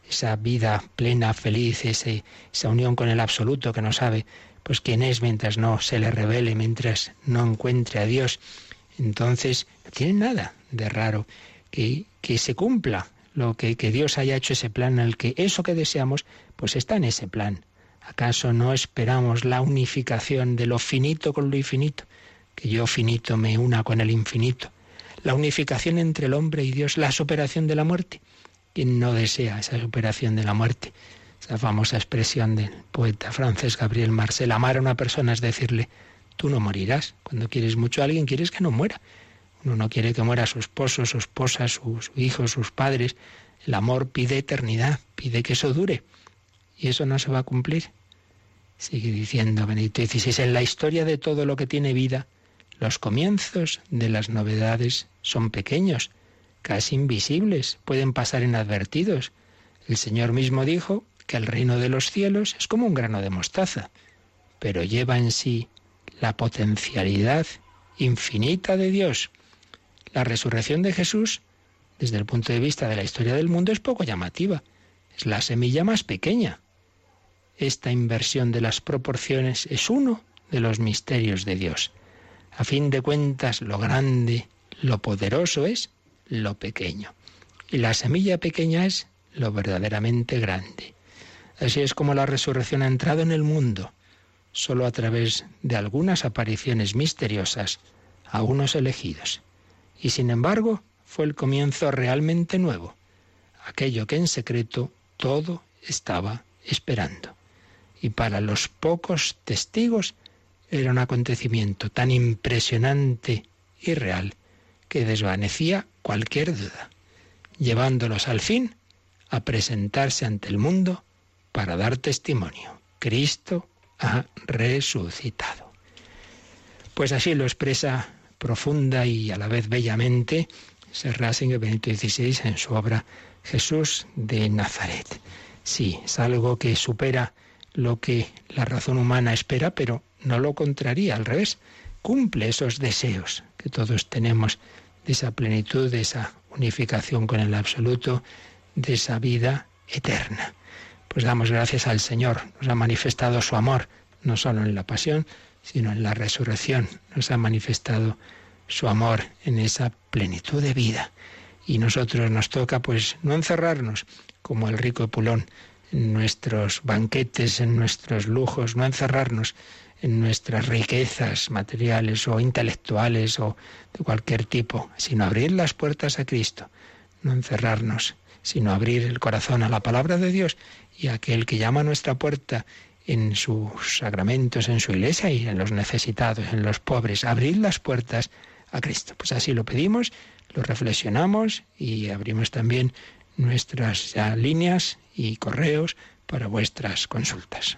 Esa vida plena, feliz, ese, esa unión con el absoluto que no sabe pues quién es mientras no se le revele, mientras no encuentre a Dios. Entonces, no tiene nada de raro que, que se cumpla lo que, que Dios haya hecho ese plan el que eso que deseamos, pues está en ese plan. ¿Acaso no esperamos la unificación de lo finito con lo infinito? Que yo finito me una con el infinito. La unificación entre el hombre y Dios, la superación de la muerte. ¿Quién no desea esa superación de la muerte? Esa famosa expresión del poeta francés Gabriel Marcel, amar a una persona es decirle, tú no morirás. Cuando quieres mucho a alguien, quieres que no muera. Uno no quiere que muera su esposo, su esposa, su, hijo, sus padres. El amor pide eternidad, pide que eso dure. Y eso no se va a cumplir. Sigue diciendo Benedicto XVI, en la historia de todo lo que tiene vida, los comienzos de las novedades son pequeños, casi invisibles, pueden pasar inadvertidos. El Señor mismo dijo que el reino de los cielos es como un grano de mostaza, pero lleva en sí la potencialidad infinita de Dios. La resurrección de Jesús, desde el punto de vista de la historia del mundo, es poco llamativa. Es la semilla más pequeña. Esta inversión de las proporciones es uno de los misterios de Dios. A fin de cuentas, lo grande, lo poderoso es lo pequeño. Y la semilla pequeña es lo verdaderamente grande. Así es como la resurrección ha entrado en el mundo, solo a través de algunas apariciones misteriosas a unos elegidos y sin embargo fue el comienzo realmente nuevo, aquello que en secreto todo estaba esperando. Y para los pocos testigos era un acontecimiento tan impresionante y real que desvanecía cualquier duda, llevándolos al fin a presentarse ante el mundo para dar testimonio. Cristo ha resucitado. Pues así lo expresa profunda y a la vez bellamente Rasinger Benito XVI en su obra Jesús de Nazaret. Sí, es algo que supera lo que la razón humana espera, pero no lo contraría, al revés, cumple esos deseos que todos tenemos de esa plenitud, de esa unificación con el absoluto, de esa vida eterna. Pues damos gracias al Señor, nos ha manifestado su amor, no solo en la pasión, sino en la resurrección, nos ha manifestado su amor en esa plenitud de vida. Y nosotros nos toca pues no encerrarnos como el rico Pulón en nuestros banquetes, en nuestros lujos, no encerrarnos en nuestras riquezas materiales o intelectuales o de cualquier tipo, sino abrir las puertas a Cristo, no encerrarnos, sino abrir el corazón a la palabra de Dios y a aquel que llama a nuestra puerta en sus sacramentos, en su iglesia y en los necesitados, en los pobres, abrir las puertas a Cristo. Pues así lo pedimos, lo reflexionamos y abrimos también nuestras líneas y correos para vuestras consultas.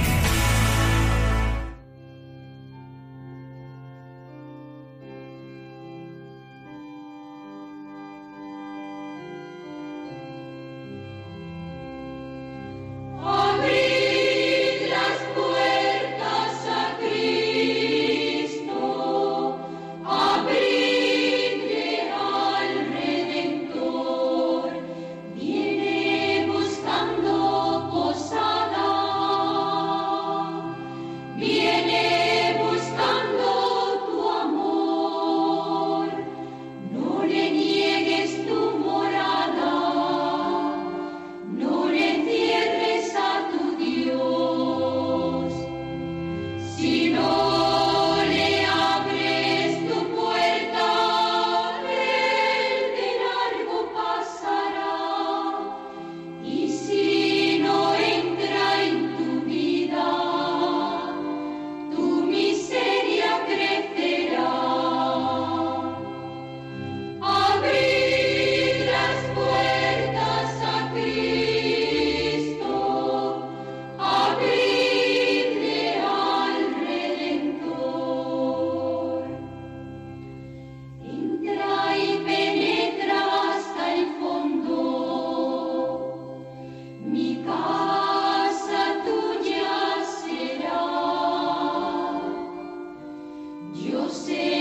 stay.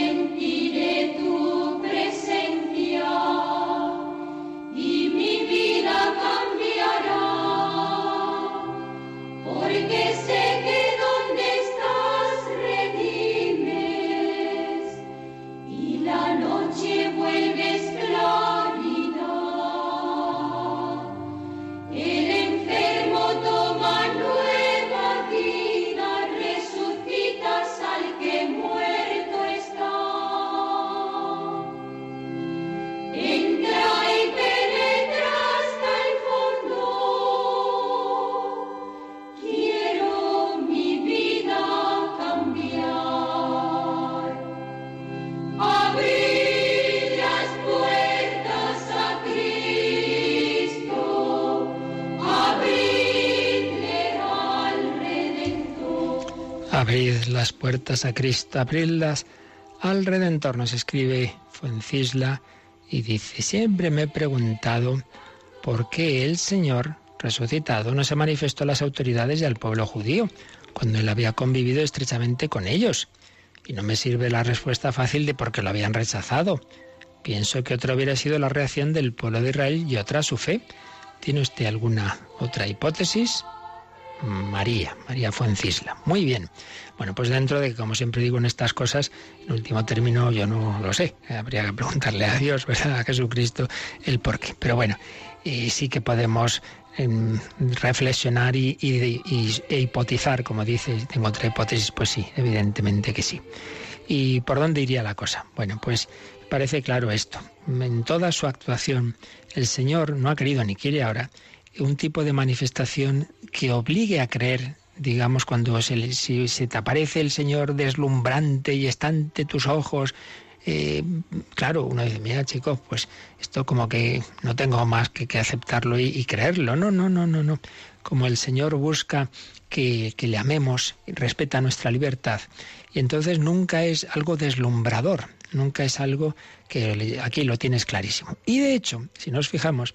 A Cristo, abridlas al Redentor, nos escribe Fuencisla y dice, siempre me he preguntado por qué el Señor resucitado no se manifestó a las autoridades y al pueblo judío, cuando él había convivido estrechamente con ellos. Y no me sirve la respuesta fácil de por qué lo habían rechazado. Pienso que otra hubiera sido la reacción del pueblo de Israel y otra su fe. ¿Tiene usted alguna otra hipótesis? María, María Fuencisla. Muy bien. Bueno, pues dentro de que, como siempre digo en estas cosas, en último término yo no lo sé. Habría que preguntarle a Dios. A Jesucristo, el por qué. Pero bueno, eh, sí que podemos em, reflexionar y, e hipotizar, como dice, tengo otra hipótesis, pues sí, evidentemente que sí. ¿Y por dónde iría la cosa? Bueno, pues parece claro esto. En toda su actuación, el Señor no ha querido ni quiere ahora un tipo de manifestación que obligue a creer, digamos, cuando se, si, se te aparece el Señor deslumbrante y está ante tus ojos eh, claro, uno dice, mira chicos, pues esto como que no tengo más que, aceptarlo y, y, creerlo. No, no, no, no, no. Como el Señor busca que, que le amemos, respeta nuestra libertad. Y entonces nunca es algo deslumbrador, nunca es algo que aquí lo tienes clarísimo. Y de hecho, si nos fijamos,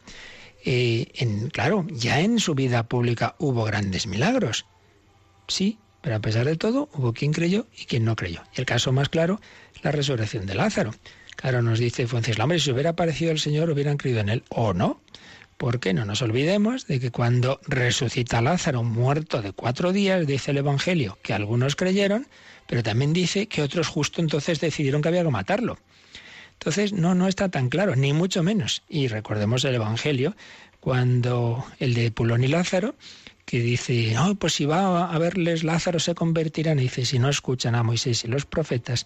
eh, en, claro, ya en su vida pública hubo grandes milagros. Sí, pero a pesar de todo, hubo quien creyó y quien no creyó. Y el caso más claro, la resurrección de Lázaro. Claro, nos dice Fuentes hombre, si hubiera aparecido el Señor, hubieran creído en él o no. Porque no nos olvidemos de que cuando resucita Lázaro muerto de cuatro días, dice el Evangelio, que algunos creyeron, pero también dice que otros justo entonces decidieron que había que matarlo. Entonces, no, no está tan claro, ni mucho menos. Y recordemos el Evangelio, cuando el de Pulón y Lázaro, que dice, no, pues si va a verles Lázaro se convertirán, y dice, si no escuchan a Moisés y los profetas,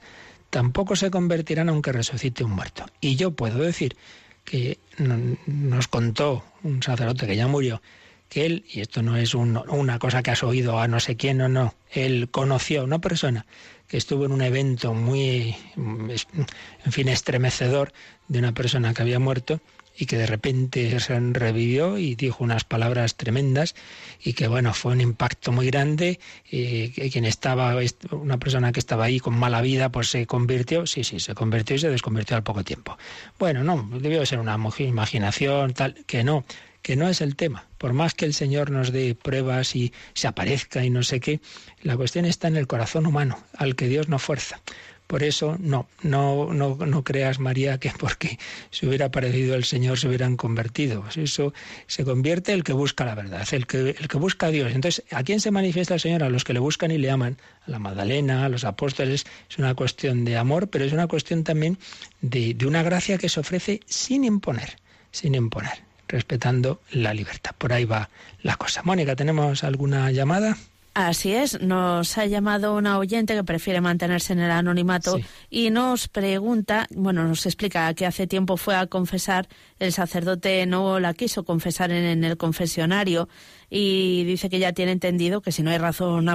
tampoco se convertirán aunque resucite un muerto. Y yo puedo decir que nos contó un sacerdote que ya murió, que él, y esto no es una cosa que has oído a no sé quién o no, él conoció a una persona que estuvo en un evento muy, en fin, estremecedor de una persona que había muerto y que de repente se revivió y dijo unas palabras tremendas y que bueno, fue un impacto muy grande. Y quien estaba, una persona que estaba ahí con mala vida, pues se convirtió, sí, sí, se convirtió y se desconvirtió al poco tiempo. Bueno, no, debió ser una imaginación, tal, que no, que no es el tema. Por más que el Señor nos dé pruebas y se aparezca y no sé qué, la cuestión está en el corazón humano, al que Dios no fuerza. Por eso, no, no, no, no creas, María, que porque se hubiera aparecido el Señor se hubieran convertido. Pues eso se convierte el que busca la verdad, el que, el que busca a Dios. Entonces, ¿a quién se manifiesta el Señor? A los que le buscan y le aman. A la Magdalena, a los apóstoles. Es una cuestión de amor, pero es una cuestión también de, de una gracia que se ofrece sin imponer, sin imponer, respetando la libertad. Por ahí va la cosa. Mónica, ¿tenemos alguna llamada? Así es, nos ha llamado una oyente que prefiere mantenerse en el anonimato sí. y nos pregunta, bueno, nos explica que hace tiempo fue a confesar, el sacerdote no la quiso confesar en, en el confesionario y dice que ya tiene entendido que si no hay razón,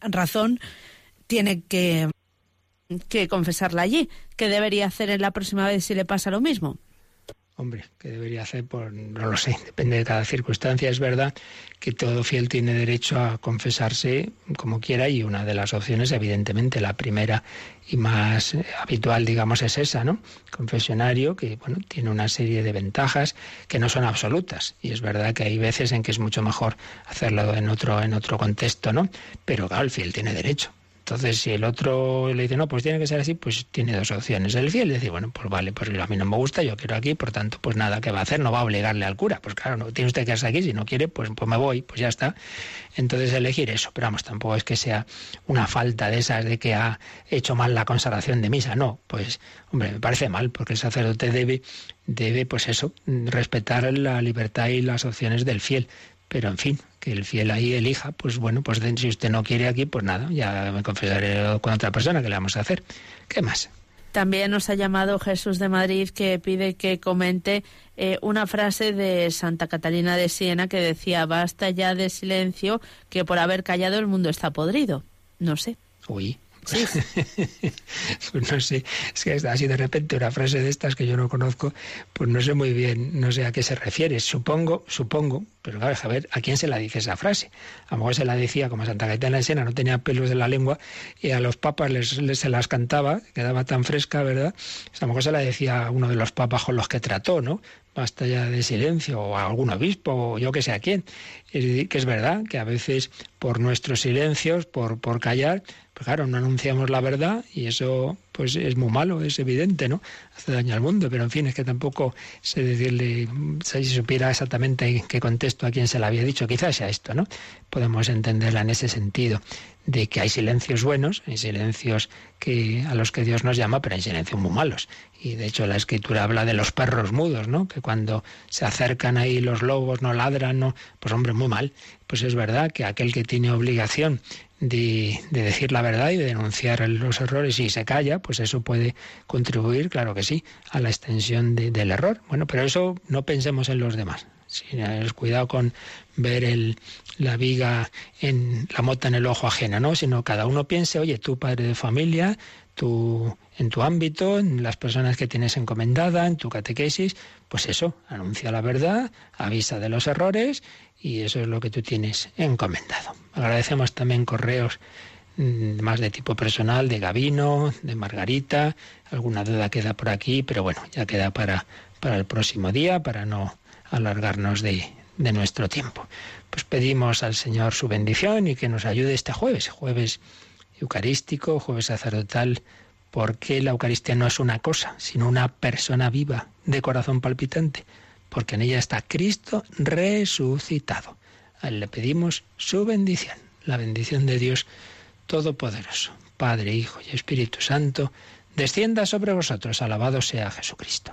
razón tiene que, que confesarla allí. ¿Qué debería hacer en la próxima vez si le pasa lo mismo? Hombre, ¿qué debería hacer? Pues no lo sé, depende de cada circunstancia. Es verdad que todo fiel tiene derecho a confesarse como quiera y una de las opciones, evidentemente, la primera y más habitual, digamos, es esa, ¿no? Confesionario, que, bueno, tiene una serie de ventajas que no son absolutas. Y es verdad que hay veces en que es mucho mejor hacerlo en otro, en otro contexto, ¿no? Pero claro, el fiel tiene derecho. Entonces, si el otro le dice, no, pues tiene que ser así, pues tiene dos opciones. El fiel dice, bueno, pues vale, pues a mí no me gusta, yo quiero aquí, por tanto, pues nada, ¿qué va a hacer? No va a obligarle al cura. Pues claro, no tiene usted que quedarse aquí, si no quiere, pues, pues me voy, pues ya está. Entonces, elegir eso. Pero vamos, tampoco es que sea una falta de esas de que ha hecho mal la consagración de misa. No, pues, hombre, me parece mal, porque el sacerdote debe, debe, pues eso, respetar la libertad y las opciones del fiel. Pero en fin, que el fiel ahí elija, pues bueno, pues si usted no quiere aquí, pues nada, ya me confesaré con otra persona que le vamos a hacer. ¿Qué más? También nos ha llamado Jesús de Madrid que pide que comente eh, una frase de Santa Catalina de Siena que decía, basta ya de silencio, que por haber callado el mundo está podrido. No sé. Uy, Sí. pues no sé, es que así de repente una frase de estas que yo no conozco, pues no sé muy bien, no sé a qué se refiere. Supongo, supongo, pero claro, a ver, ¿a quién se la dice esa frase? A lo mejor se la decía como Santa Caetana de Sena, no tenía pelos de la lengua, y a los papas les, se las cantaba, quedaba tan fresca, ¿verdad? A lo mejor se la decía a uno de los papas con los que trató, ¿no? basta ya de silencio, o a algún obispo, o yo que sé a quién. Es que es verdad que a veces por nuestros silencios, por, por callar, pues claro, no anunciamos la verdad y eso pues es muy malo, es evidente, ¿no? Hace daño al mundo, pero en fin, es que tampoco sé decirle, si supiera exactamente en qué contexto a quién se la había dicho, quizás sea esto, ¿no? Podemos entenderla en ese sentido de que hay silencios buenos, hay silencios que a los que Dios nos llama, pero hay silencios muy malos. Y de hecho la escritura habla de los perros mudos, ¿no? Que cuando se acercan ahí los lobos no ladran, no, pues hombre, muy mal. Pues es verdad que aquel que tiene obligación de, de, decir la verdad y de denunciar los errores y se calla, pues eso puede contribuir, claro que sí, a la extensión de, del error. Bueno, pero eso no pensemos en los demás. cuidado con ver el, la viga en la mota en el ojo ajeno, ¿no? Sino cada uno piense, oye, tú padre de familia, tu, en tu ámbito, en las personas que tienes encomendada, en tu catequesis, pues eso, anuncia la verdad, avisa de los errores y eso es lo que tú tienes encomendado. Agradecemos también correos mm, más de tipo personal, de Gavino, de Margarita, alguna duda queda por aquí, pero bueno, ya queda para, para el próximo día, para no alargarnos de, de nuestro tiempo. Pues pedimos al Señor su bendición y que nos ayude este jueves, jueves eucarístico, jueves sacerdotal, porque la Eucaristía no es una cosa, sino una persona viva, de corazón palpitante, porque en ella está Cristo resucitado. A él le pedimos su bendición, la bendición de Dios Todopoderoso, Padre, Hijo y Espíritu Santo, descienda sobre vosotros. Alabado sea Jesucristo.